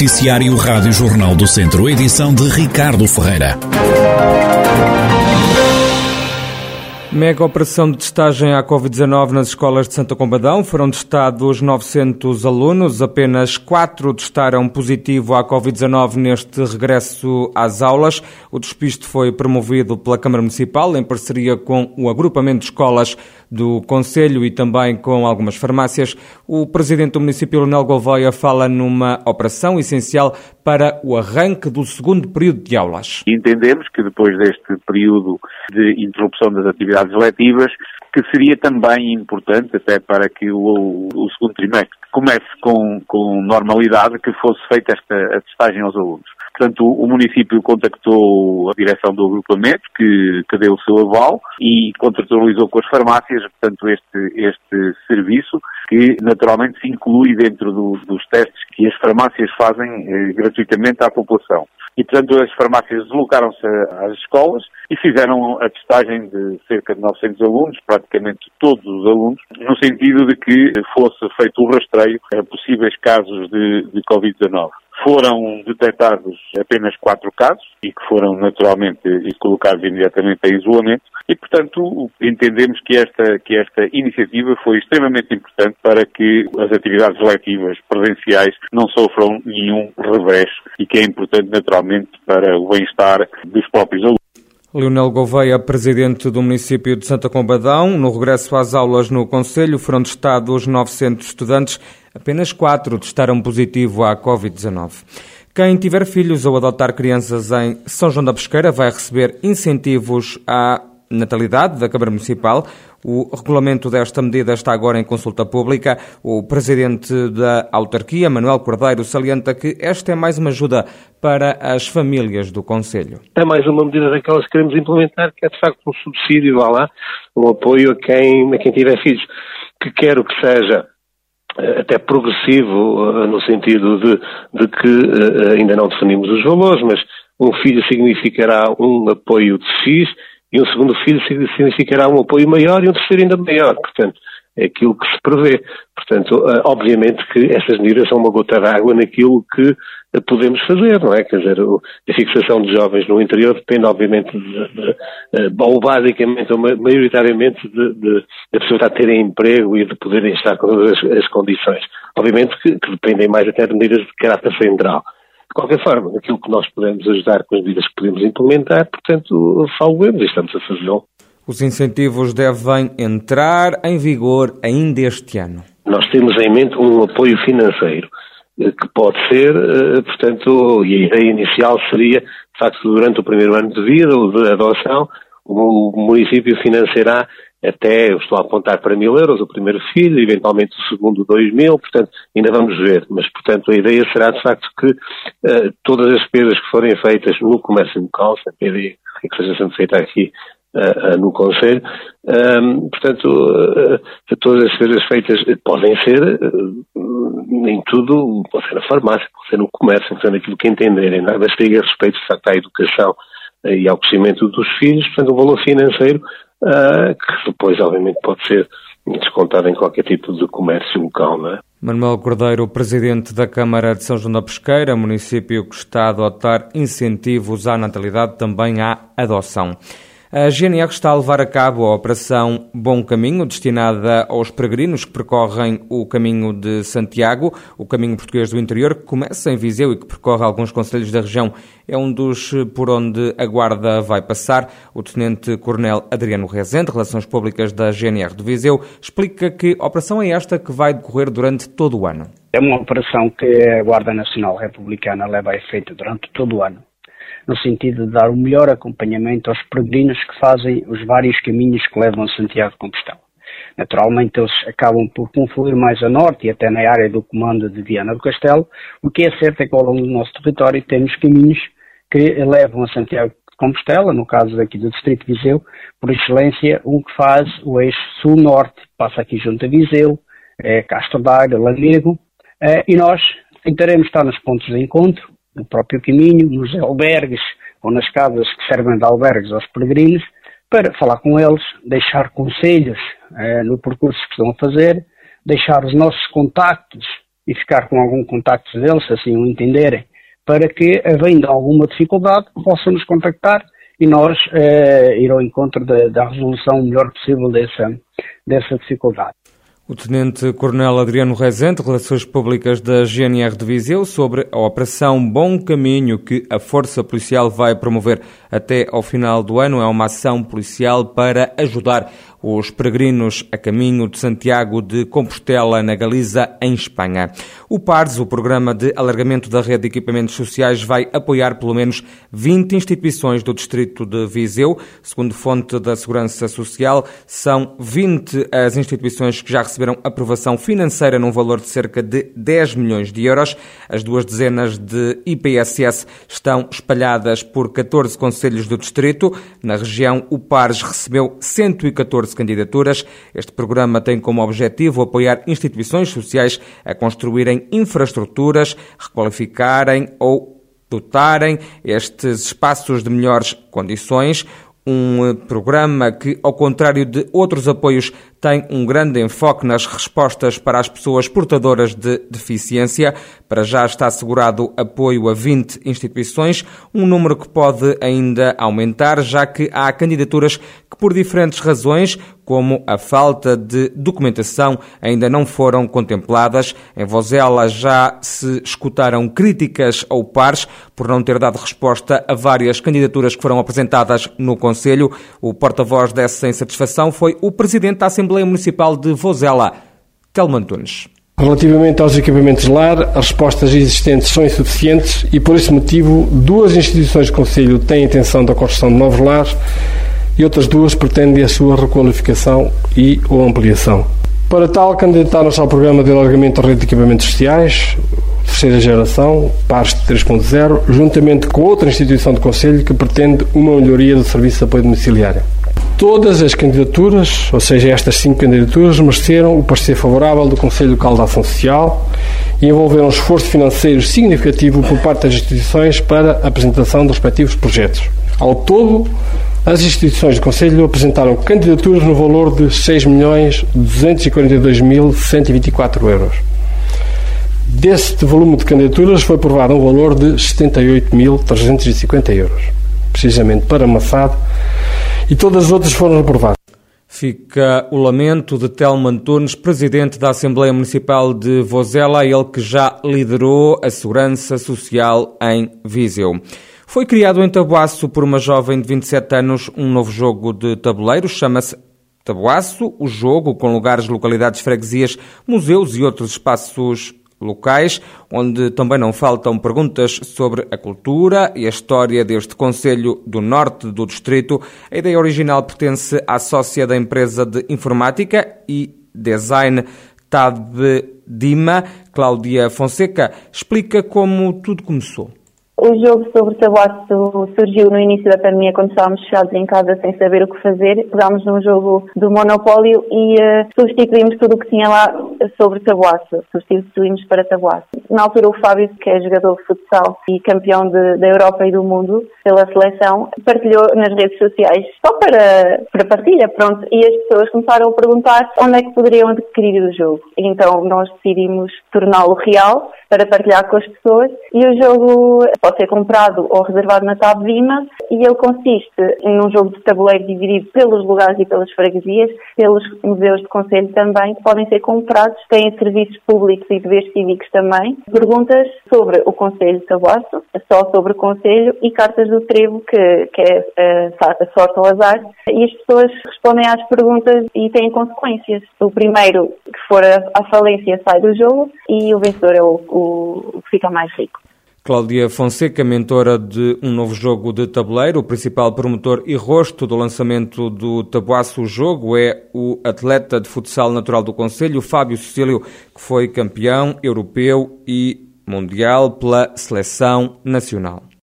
Noticiário Rádio Jornal do Centro, edição de Ricardo Ferreira. Mega operação de testagem à Covid-19 nas escolas de Santa Combadão. Foram testados 900 alunos, apenas 4 testaram positivo à Covid-19 neste regresso às aulas. O despiste foi promovido pela Câmara Municipal em parceria com o agrupamento de escolas do Conselho e também com algumas farmácias. O presidente do município, Leonel Gouveia, fala numa operação essencial para o arranque do segundo período de aulas. Entendemos que depois deste período de interrupção das atividades letivas, que seria também importante, até para que o, o segundo trimestre comece com, com normalidade, que fosse feita esta a testagem aos alunos. Portanto, o, município contactou a direção do agrupamento, que, que deu o seu aval, e contratualizou com as farmácias, portanto, este, este serviço, que naturalmente se inclui dentro do, dos testes que as farmácias fazem eh, gratuitamente à população. E, portanto, as farmácias deslocaram-se às escolas e fizeram a testagem de cerca de 900 alunos, praticamente todos os alunos, no sentido de que fosse feito o rastreio a possíveis casos de, de Covid-19. Foram detectados apenas quatro casos e que foram naturalmente colocados imediatamente em isolamento e, portanto, entendemos que esta, que esta iniciativa foi extremamente importante para que as atividades letivas presenciais não sofram nenhum revés e que é importante naturalmente para o bem-estar dos próprios alunos. Leonel Gouveia, presidente do município de Santa Combadão, no regresso às aulas no Conselho foram testados 900 estudantes, apenas quatro testaram positivo à Covid-19. Quem tiver filhos ou adotar crianças em São João da Pesqueira vai receber incentivos à natalidade da Câmara Municipal. O regulamento desta medida está agora em consulta pública. O presidente da autarquia, Manuel Cordeiro, salienta que esta é mais uma ajuda para as famílias do Conselho. É mais uma medida daquelas que queremos implementar, que é de facto um subsídio, vá lá, um apoio a quem, a quem tiver filhos. Que quero que seja até progressivo, eh, no sentido de, de que eh, ainda não definimos os valores, mas um filho significará um apoio de X e um segundo filho significará um apoio maior e um terceiro ainda maior. Portanto, é aquilo que se prevê. Portanto, eh, obviamente que essas medidas são uma gota d'água naquilo que eh, podemos fazer, não é? Quer dizer, a fixação de jovens no interior depende, obviamente, de, de, de, eh, ou basicamente, ou maioritariamente, de, de, de pessoas a terem emprego e de poderem estar com todas as, as condições. Obviamente que, que dependem mais até de medidas de caráter central. De qualquer forma, aquilo que nós podemos ajudar com as medidas que podemos implementar, portanto, falamos e estamos a fazê-lo. Os incentivos devem entrar em vigor ainda este ano. Nós temos em mente um apoio financeiro que pode ser, eh, portanto, e a ideia inicial seria, de facto, durante o primeiro ano de vida ou de adoção, o município financiará até, eu estou a apontar para mil euros o primeiro filho, eventualmente o segundo dois mil, portanto, ainda vamos ver. Mas, portanto, a ideia será, de facto, que uh, todas as despesas que forem feitas no comércio local, sempre a ideia que seja sendo feita aqui no Conselho, portanto, todas as despesas feitas podem ser, nem tudo, pode ser na farmácia, pode ser no comércio, portanto, aquilo que entenderem, nada estiga a respeito, de facto, à educação e ao crescimento dos filhos, portanto, o valor financeiro uh, que depois, obviamente, pode ser descontado em qualquer tipo de comércio local, não é? Manuel Cordeiro, presidente da Câmara de São João da Pesqueira, município que está a adotar incentivos à natalidade, também à adoção. A GNR está a levar a cabo a Operação Bom Caminho, destinada aos peregrinos que percorrem o caminho de Santiago, o caminho português do interior, que começa em Viseu e que percorre alguns conselhos da região. É um dos por onde a Guarda vai passar. O Tenente-Coronel Adriano Rezende, Relações Públicas da GNR de Viseu, explica que operação é esta que vai decorrer durante todo o ano. É uma operação que a Guarda Nacional Republicana leva a efeito durante todo o ano no sentido de dar o melhor acompanhamento aos peregrinos que fazem os vários caminhos que levam a Santiago de Compostela. Naturalmente, eles acabam por confluir mais a norte e até na área do comando de Viana do Castelo. O que é certo é que ao longo do nosso território temos caminhos que levam a Santiago de Compostela, no caso aqui do Distrito de Viseu, por excelência, um que faz o eixo sul-norte, passa aqui junto a Viseu, é Castro Daire, Lamego, é, e nós tentaremos estar nos pontos de encontro, no próprio caminho, nos albergues ou nas casas que servem de albergues aos peregrinos, para falar com eles, deixar conselhos eh, no percurso que estão a fazer, deixar os nossos contactos e ficar com algum contacto deles, assim o entenderem, para que, havendo alguma dificuldade, possam nos contactar e nós eh, ir ao encontro da, resolução melhor possível dessa, dessa dificuldade. O Tenente-Coronel Adriano Rezende, Relações Públicas da GNR de Viseu, sobre a Operação Bom Caminho que a Força Policial vai promover até ao final do ano. É uma ação policial para ajudar os peregrinos a caminho de Santiago de Compostela, na Galiza, em Espanha. O PARS, o Programa de Alargamento da Rede de Equipamentos Sociais, vai apoiar pelo menos 20 instituições do Distrito de Viseu. Segundo fonte da Segurança Social, são 20 as instituições que já receberam aprovação financeira num valor de cerca de 10 milhões de euros. As duas dezenas de IPSS estão espalhadas por 14 conselhos do Distrito. Na região, o PARS recebeu 114 14 candidaturas. Este programa tem como objetivo apoiar instituições sociais a construírem infraestruturas, requalificarem ou dotarem estes espaços de melhores condições. Um programa que, ao contrário de outros apoios tem um grande enfoque nas respostas para as pessoas portadoras de deficiência. Para já está assegurado apoio a 20 instituições, um número que pode ainda aumentar, já que há candidaturas que, por diferentes razões, como a falta de documentação, ainda não foram contempladas. Em Vozela já se escutaram críticas ou pares por não ter dado resposta a várias candidaturas que foram apresentadas no Conselho. O porta-voz dessa insatisfação foi o Presidente da Assembleia Assembleia Municipal de Vozela, Telman Tunes. Relativamente aos equipamentos de lar, as respostas existentes são insuficientes e, por esse motivo, duas instituições do Conselho têm intenção da construção de novos lares e outras duas pretendem a sua requalificação e ou ampliação. Para tal, candidataram-se ao Programa de Alargamento da Rede de Equipamentos Sociais, terceira geração, PARS 3.0, juntamente com outra instituição do Conselho que pretende uma melhoria do serviço de apoio domiciliário. Todas as candidaturas, ou seja, estas cinco candidaturas, mereceram o parecer favorável do Conselho Local de Ação Social e envolveram um esforço financeiro significativo por parte das instituições para a apresentação dos respectivos projetos. Ao todo, as instituições do Conselho apresentaram candidaturas no valor de 6.242.124 euros. Deste volume de candidaturas foi aprovado um valor de 78.350 euros, precisamente para Mafado e todas as outras foram aprovadas. Fica o lamento de Telmo Antunes, presidente da Assembleia Municipal de Vozela, ele que já liderou a segurança social em Viseu. Foi criado em Tabuaço por uma jovem de 27 anos um novo jogo de tabuleiro, chama-se Tabuaço, o jogo com lugares, localidades, freguesias, museus e outros espaços locais, onde também não faltam perguntas sobre a cultura e a história deste Conselho do Norte do Distrito. A ideia original pertence à sócia da empresa de informática e design TAB Dima, Cláudia Fonseca, explica como tudo começou. O jogo sobre tabaco surgiu no início da pandemia, quando estávamos fechados em casa sem saber o que fazer. Pegámos num jogo do Monopólio e uh, substituímos tudo o que tinha lá sobre tabuaço. Substituímos para tabuaço. Na altura, o Fábio, que é jogador de futsal e campeão de, da Europa e do mundo pela seleção, partilhou nas redes sociais só para, para partilha, pronto. E as pessoas começaram a perguntar onde é que poderiam adquirir o jogo. Então, nós decidimos torná-lo real para partilhar com as pessoas e o jogo pode ser comprado ou reservado na Tab Vima e ele consiste num jogo de tabuleiro dividido pelos lugares e pelas freguesias, pelos museus de conselho também, que podem ser comprados, têm serviços públicos e deveres cívicos também, perguntas sobre o Conselho de Tabuaço, só sobre o Conselho e cartas do trevo, que, que é eh, a sorte ao azar, e as pessoas respondem às perguntas e têm consequências. O primeiro que for à falência sai do jogo e o vencedor é o o, que fica mais rico. Cláudia Fonseca, mentora de um novo jogo de tabuleiro, o principal promotor e rosto do lançamento do Tabuaço Jogo é o atleta de futsal natural do Conselho, Fábio Cecílio, que foi campeão europeu e mundial pela seleção nacional.